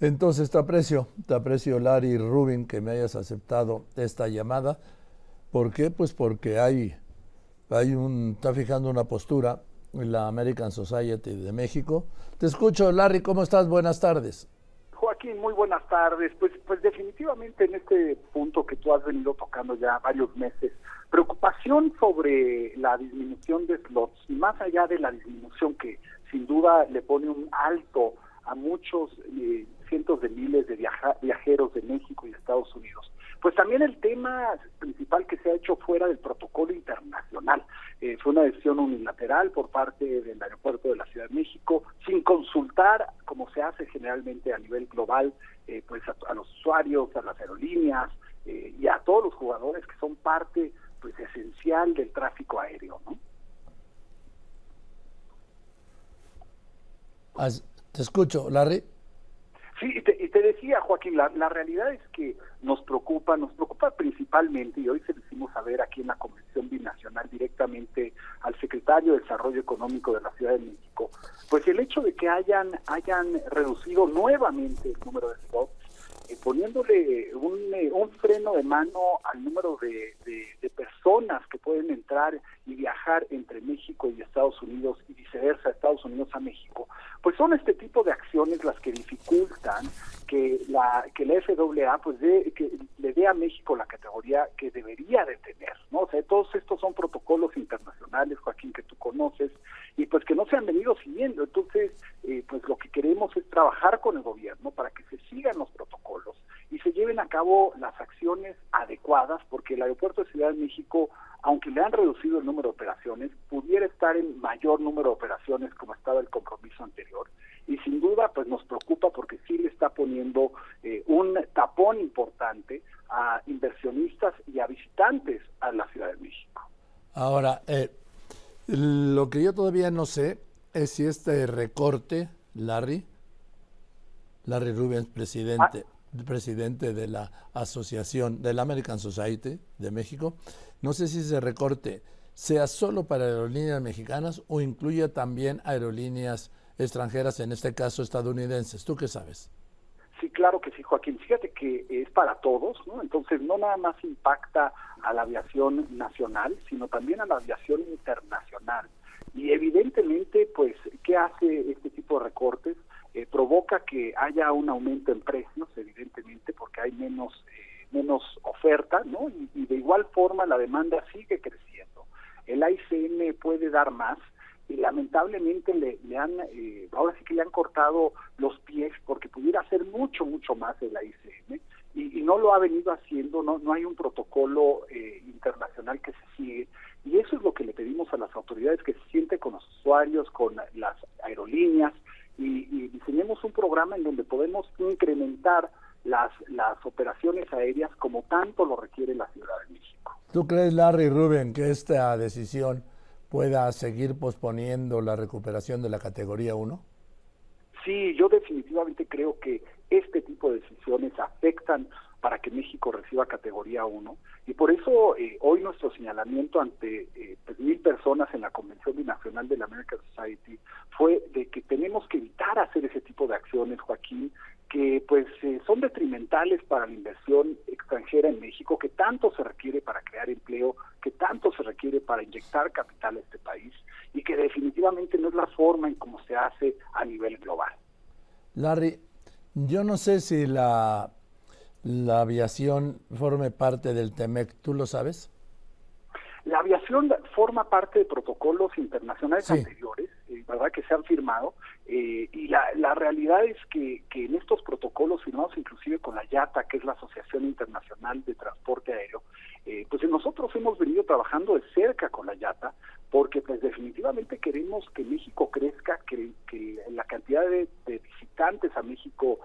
Entonces te aprecio, te aprecio Larry Rubin que me hayas aceptado esta llamada. ¿Por qué? Pues porque hay, hay un, está fijando una postura en la American Society de México. Te escucho, Larry, ¿cómo estás? Buenas tardes. Joaquín, muy buenas tardes. Pues, pues definitivamente en este punto que tú has venido tocando ya varios meses, preocupación sobre la disminución de slots, y más allá de la disminución que sin duda le pone un alto a muchos eh, cientos de miles de viajeros de México y Estados Unidos. Pues también el tema principal que se ha hecho fuera del protocolo internacional. Eh, fue una decisión unilateral por parte del aeropuerto de la Ciudad de México, sin consultar, como se hace generalmente a nivel global, eh, pues a, los usuarios, a las aerolíneas eh, y a todos los jugadores que son parte pues esencial del tráfico aéreo, ¿no? Te escucho, Larry. Sí, y te, decía, Joaquín, la, la, realidad es que nos preocupa, nos preocupa principalmente, y hoy se lo hicimos saber aquí en la Convención Binacional directamente al secretario de Desarrollo Económico de la Ciudad de México, pues el hecho de que hayan, hayan reducido nuevamente el número de slots, eh, poniéndole un, eh, un, freno de mano al número de personas que pueden entrar y viajar entre México y Estados Unidos y viceversa, Estados Unidos a México, pues son este tipo de acciones las que dificultan que la que la FAA pues de, que le dé a México la categoría que debería de tener, ¿no? O sea, todos estos son protocolos internacionales, Joaquín, que tú conoces, y pues que no se han venido siguiendo. Entonces, eh, pues lo que queremos es trabajar con el gobierno para que se sigan los protocolos y se lleven a cabo las acciones adecuadas, porque el aeropuerto de Ciudad de México, aunque le han reducido el número de operaciones, pudiera estar en mayor número de operaciones como estaba el compromiso anterior. Y sin duda, pues nos preocupa porque sí le está poniendo eh, un tapón importante a inversionistas y a visitantes a la Ciudad de México. Ahora, eh, lo que yo todavía no sé es si este recorte, Larry, Larry Rubens, presidente, ah presidente de la Asociación de la American Society de México. No sé si ese recorte sea solo para aerolíneas mexicanas o incluye también aerolíneas extranjeras, en este caso estadounidenses. ¿Tú qué sabes? Sí, claro que sí, Joaquín. Fíjate que es para todos, ¿no? Entonces no nada más impacta a la aviación nacional, sino también a la aviación internacional. Y evidentemente, pues, ¿qué hace este tipo de recortes? Eh, que haya un aumento en precios, evidentemente, porque hay menos eh, menos oferta, ¿no? Y, de igual forma la demanda sigue creciendo. El ICM puede dar más y lamentablemente le, han, eh, ahora sí que le han cortado los pies porque pudiera hacer mucho, mucho más el ICM y, y no lo ha venido haciendo, no, no hay un protocolo internacional que se sigue y eso es lo que le pedimos a las autoridades que se siente con los usuarios, con las aerolíneas, y, diseñemos un programa en donde podemos incrementar las, las operaciones aéreas como tanto lo requiere la Ciudad de México. ¿Tú crees, Larry Rubén, que esta decisión pueda seguir posponiendo la recuperación de la categoría 1? Sí, yo definitivamente creo que este tipo de decisiones afectan para que México reciba categoría 1. Y por eso eh, hoy nuestro señalamiento ante eh, mil personas en la Convención Binacional de la American Society fue de que tenemos que evitar hacer ese tipo de acciones, Joaquín, que pues eh, son detrimentales para la inversión extranjera en México, que tanto se requiere para crear empleo, que tanto se requiere para inyectar capital a este país y que definitivamente no es la forma en cómo se hace a nivel global. Larry, yo no sé si la la aviación forme parte del TEMEC, ¿tú lo sabes? La aviación forma parte de protocolos internacionales anteriores, eh, ¿verdad? Que se han firmado, eh, y la, la realidad es que, que en estos protocolos firmados inclusive con la IATA, que es la Asociación Internacional de Transporte Aéreo, eh, pues nosotros hemos venido trabajando de cerca con la IATA, porque pues definitivamente queremos que México crezca, que, que la cantidad de, de visitantes a México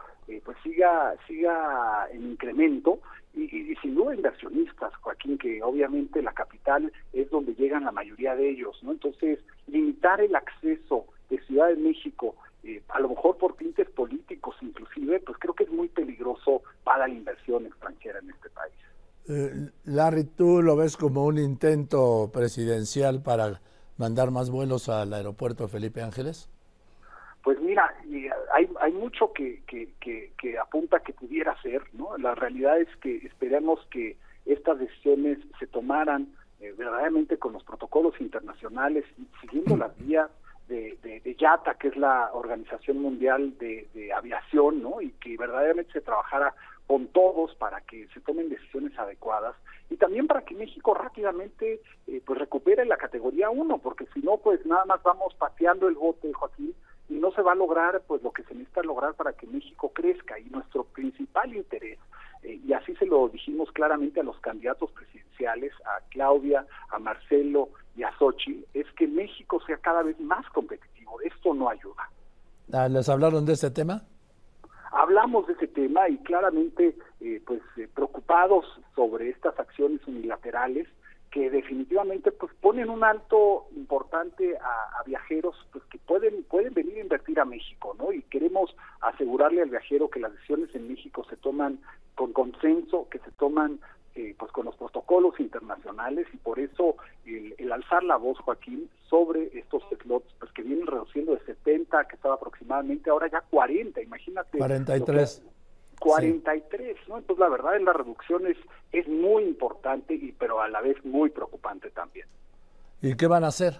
siga siga en incremento y, sin duda inversionistas, Joaquín, que obviamente la capital es donde llegan la mayoría de ellos, ¿no? Entonces, limitar el acceso de Ciudad de México, eh, a lo mejor por tintes políticos inclusive, pues creo que es muy peligroso para la inversión extranjera en este país. Eh, Larry, ¿tú lo ves como un intento presidencial para mandar más vuelos al aeropuerto Felipe Ángeles? Pues mira, hay, hay mucho que, apunta que pudiera ser, ¿no? La realidad es que esperemos que estas decisiones se tomaran eh, verdaderamente con los protocolos internacionales, siguiendo las vías de, de, IATA, que es la Organización Mundial de, de, Aviación, ¿no? Y que verdaderamente se trabajara con todos para que se tomen decisiones adecuadas y también para que México rápidamente eh, pues recupere la categoría 1, porque si no, pues nada más vamos pateando el bote, Joaquín, y no se va a lograr pues lo que se necesita lograr para que México crezca y nuestro principal interés eh, y así se lo dijimos claramente a los candidatos presidenciales, a Claudia, a Marcelo y a Sochi, es que México sea cada vez más competitivo. Esto no ayuda. Ah, ¿Les hablaron de este tema? Hablamos de ese tema y claramente eh, pues eh, preocupados sobre estas acciones unilaterales que definitivamente pues ponen un alto importante a, viajeros pues que pueden pueden venir a invertir a México no y queremos asegurarle al viajero que las decisiones en México se toman con consenso que se toman eh, pues con los protocolos internacionales y por eso el, alzar la voz Joaquín sobre estos slots pues que vienen reduciendo de 70 que estaba aproximadamente ahora ya 40 imagínate 43 43, ¿no? Entonces la verdad es la reducción es, es muy importante y pero a la vez muy preocupante también. ¿Y qué van a hacer?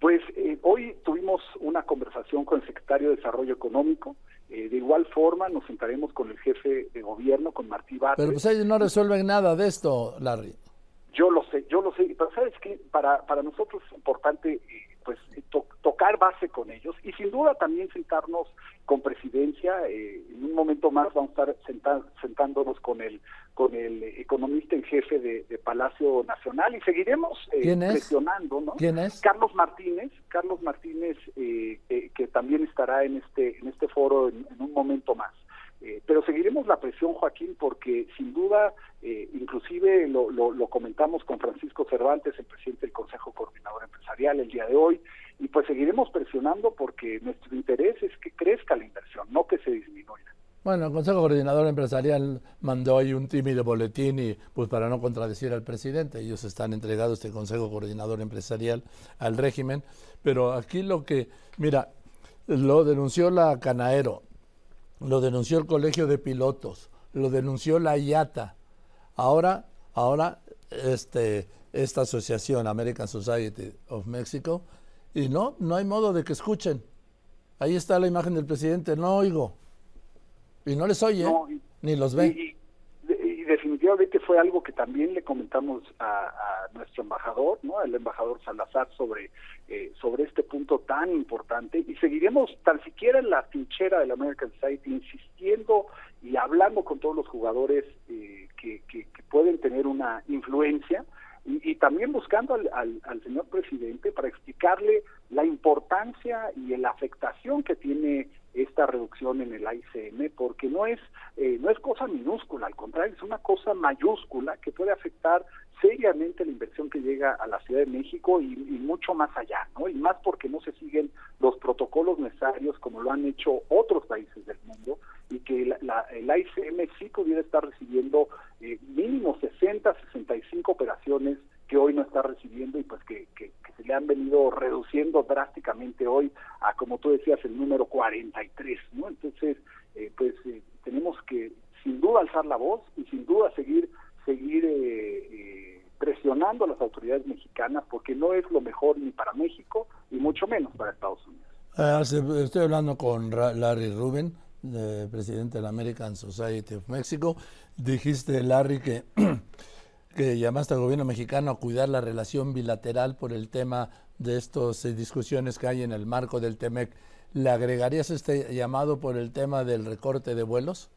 Pues eh, hoy tuvimos una conversación con el secretario de Desarrollo Económico. Eh, de igual forma nos sentaremos con el jefe de gobierno, con Martí Batres. Pero pues ellos no resuelven nada de esto, Larry. Yo lo sé, yo lo sé. Pero sabes que para, para nosotros es importante eh, base con ellos y sin duda también sentarnos con presidencia. Eh, en un momento más vamos a estar sentándonos con el con el economista en jefe de, Palacio Nacional y seguiremos eh, presionando, ¿no? ¿Quién es? Carlos Martínez, Carlos Martínez eh, que también estará en este en este foro en, un momento más. Pero seguiremos la presión, Joaquín, porque sin duda, inclusive lo, lo, lo comentamos con Francisco Cervantes, el presidente del Consejo Coordinador Empresarial, el día de hoy, y pues seguiremos presionando porque nuestro interés es que crezca la inversión, no que se disminuya. Bueno, el Consejo Coordinador Empresarial mandó ahí un tímido boletín y pues para no contradecir al presidente, ellos están entregados este Consejo Coordinador Empresarial al régimen, pero aquí lo que, mira, lo denunció la Canaero, lo denunció el Colegio de Pilotos, lo denunció la IATA. Ahora, ahora este esta asociación American Society of Mexico y no, no hay modo de que escuchen. Ahí está la imagen del presidente, no oigo. Y no les oye, ni los ve. Y, definitivamente fue algo que también le comentamos a, nuestro embajador, ¿no? El embajador Salazar sobre, eh, sobre este punto tan importante. Y seguiremos tan siquiera en la trinchera del American Society insistiendo y hablando con todos los jugadores eh, que, pueden tener una influencia y, también buscando al, al, señor presidente para explicarle la importancia y la afectación que tiene esta reducción en el ICM, porque no es eh, no es cosa minúscula, al contrario, es una cosa mayúscula que puede afectar seriamente la inversión que llega a la Ciudad de México y, mucho más allá, ¿no? Y más porque no se siguen los protocolos necesarios como lo han hecho otros países del mundo y que la, el ICM sí pudiera estar recibiendo eh, mínimo 60, 65 operaciones que hoy no está recibiendo y pues que, que, se le han venido reduciendo drásticamente hoy a, como tú decías, el número 43, ¿no? Entonces, eh, pues eh, tenemos que sin duda alzar la voz y sin duda seguir seguir eh, presionando a las autoridades mexicanas porque no es lo mejor ni para México y mucho menos para Estados Unidos. Ah, estoy hablando con Larry Rubin, presidente de la American Society of Mexico. Dijiste, Larry, que que llamaste al gobierno mexicano a cuidar la relación bilateral por el tema de estas eh, discusiones que hay en el marco del TEMEC. ¿Le agregarías este llamado por el tema del recorte de vuelos?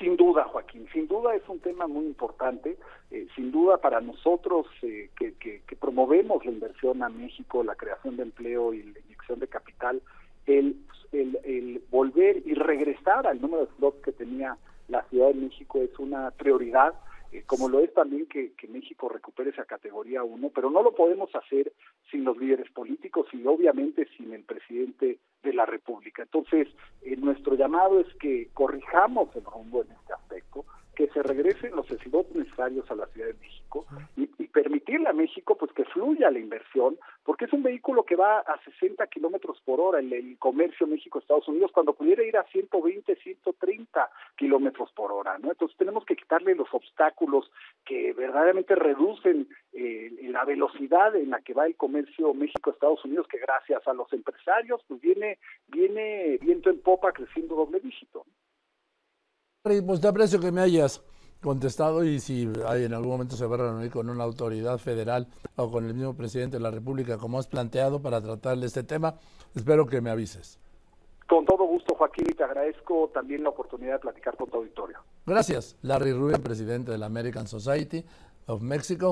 Sin duda, Joaquín, sin duda es un tema muy importante, eh, sin duda para nosotros eh, que, promovemos la inversión a México, la creación de empleo y la inyección de capital, el, el, el volver y regresar al número de slots que tenía la Ciudad de México es una prioridad eh, como lo es también que, México recupere esa categoría 1, pero no lo podemos hacer sin los líderes políticos y obviamente sin el presidente de la República. Entonces, eh, nuestro llamado es que corrijamos el rumbo en este aspecto, que se regresen los slots necesarios a la Ciudad de México y, permitirle a México pues que fluya la inversión, porque es un vehículo que va a 60 kilómetros por hora en el comercio México-Estados Unidos, cuando pudiera ir a 120, 130 kilómetros por hora, ¿no? Entonces tenemos que quitarle los obstáculos que verdaderamente reducen eh, la velocidad en la que va el comercio México-Estados Unidos, que gracias a los empresarios pues viene, viene viento en popa creciendo doble dígito. Pues te aprecio que me hayas contestado y si hay en algún momento se va a reunir con una autoridad federal o con el mismo presidente de la República como has planteado para tratarle este tema, espero que me avises. Con todo gusto, Joaquín, y te agradezco también la oportunidad de platicar con tu auditorio. Gracias. Larry Rubin, presidente de la American Society of Mexico.